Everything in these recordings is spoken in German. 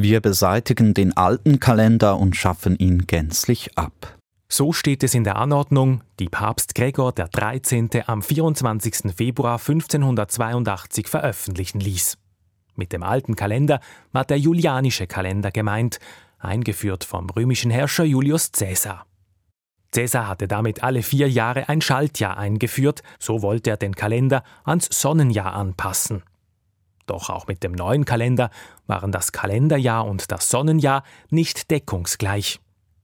Wir beseitigen den alten Kalender und schaffen ihn gänzlich ab. So steht es in der Anordnung, die Papst Gregor XIII. am 24. Februar 1582 veröffentlichen ließ. Mit dem alten Kalender war der julianische Kalender gemeint, eingeführt vom römischen Herrscher Julius Caesar. Caesar hatte damit alle vier Jahre ein Schaltjahr eingeführt, so wollte er den Kalender ans Sonnenjahr anpassen. Doch auch mit dem neuen Kalender waren das Kalenderjahr und das Sonnenjahr nicht deckungsgleich.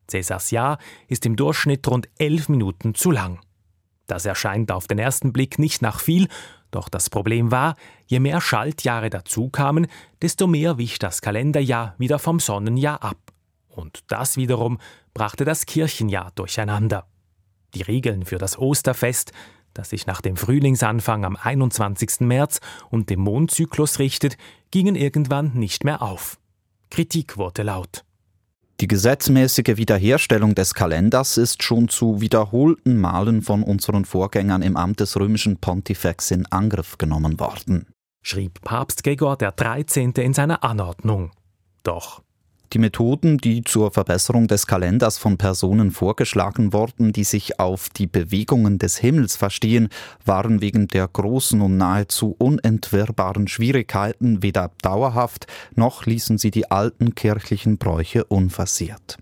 Cäsars Jahr ist im Durchschnitt rund elf Minuten zu lang. Das erscheint auf den ersten Blick nicht nach viel, doch das Problem war, je mehr Schaltjahre dazukamen, desto mehr wich das Kalenderjahr wieder vom Sonnenjahr ab. Und das wiederum brachte das Kirchenjahr durcheinander. Die Regeln für das Osterfest, das sich nach dem Frühlingsanfang am 21. März und dem Mondzyklus richtet, gingen irgendwann nicht mehr auf. Kritik wurde laut. Die gesetzmäßige Wiederherstellung des Kalenders ist schon zu wiederholten Malen von unseren Vorgängern im Amt des römischen Pontifex in Angriff genommen worden, schrieb Papst Gregor XIII. in seiner Anordnung. Doch die Methoden, die zur Verbesserung des Kalenders von Personen vorgeschlagen wurden, die sich auf die Bewegungen des Himmels verstehen, waren wegen der großen und nahezu unentwirrbaren Schwierigkeiten weder dauerhaft, noch ließen sie die alten kirchlichen Bräuche unversehrt.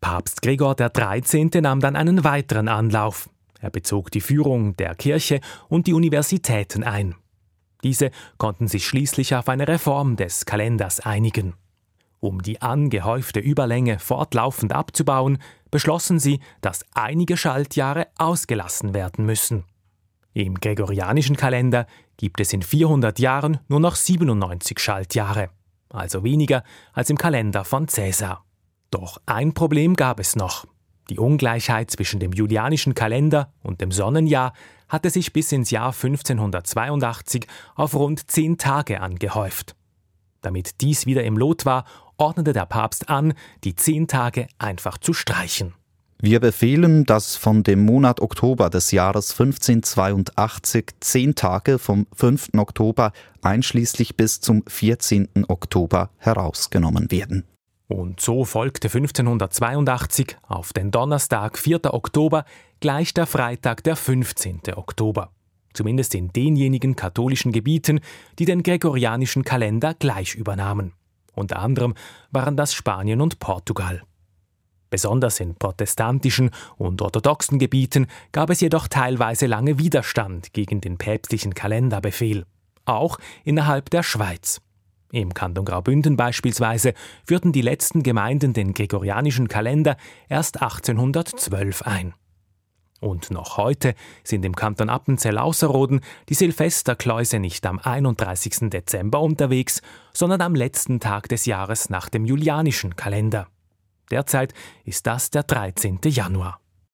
Papst Gregor XIII. nahm dann einen weiteren Anlauf. Er bezog die Führung der Kirche und die Universitäten ein. Diese konnten sich schließlich auf eine Reform des Kalenders einigen. Um die angehäufte Überlänge fortlaufend abzubauen, beschlossen sie, dass einige Schaltjahre ausgelassen werden müssen. Im gregorianischen Kalender gibt es in 400 Jahren nur noch 97 Schaltjahre, also weniger als im Kalender von Caesar. Doch ein Problem gab es noch. Die Ungleichheit zwischen dem julianischen Kalender und dem Sonnenjahr hatte sich bis ins Jahr 1582 auf rund zehn Tage angehäuft. Damit dies wieder im Lot war, ordnete der Papst an, die zehn Tage einfach zu streichen. Wir befehlen, dass von dem Monat Oktober des Jahres 1582 zehn Tage vom 5. Oktober einschließlich bis zum 14. Oktober herausgenommen werden. Und so folgte 1582 auf den Donnerstag, 4. Oktober, gleich der Freitag, der 15. Oktober. Zumindest in denjenigen katholischen Gebieten, die den gregorianischen Kalender gleich übernahmen. Unter anderem waren das Spanien und Portugal. Besonders in protestantischen und orthodoxen Gebieten gab es jedoch teilweise lange Widerstand gegen den päpstlichen Kalenderbefehl, auch innerhalb der Schweiz. Im Kanton Graubünden beispielsweise führten die letzten Gemeinden den gregorianischen Kalender erst 1812 ein. Und noch heute sind im Kanton Appenzell-Ausserrhoden die Silvesterkläuse nicht am 31. Dezember unterwegs, sondern am letzten Tag des Jahres nach dem julianischen Kalender. Derzeit ist das der 13. Januar.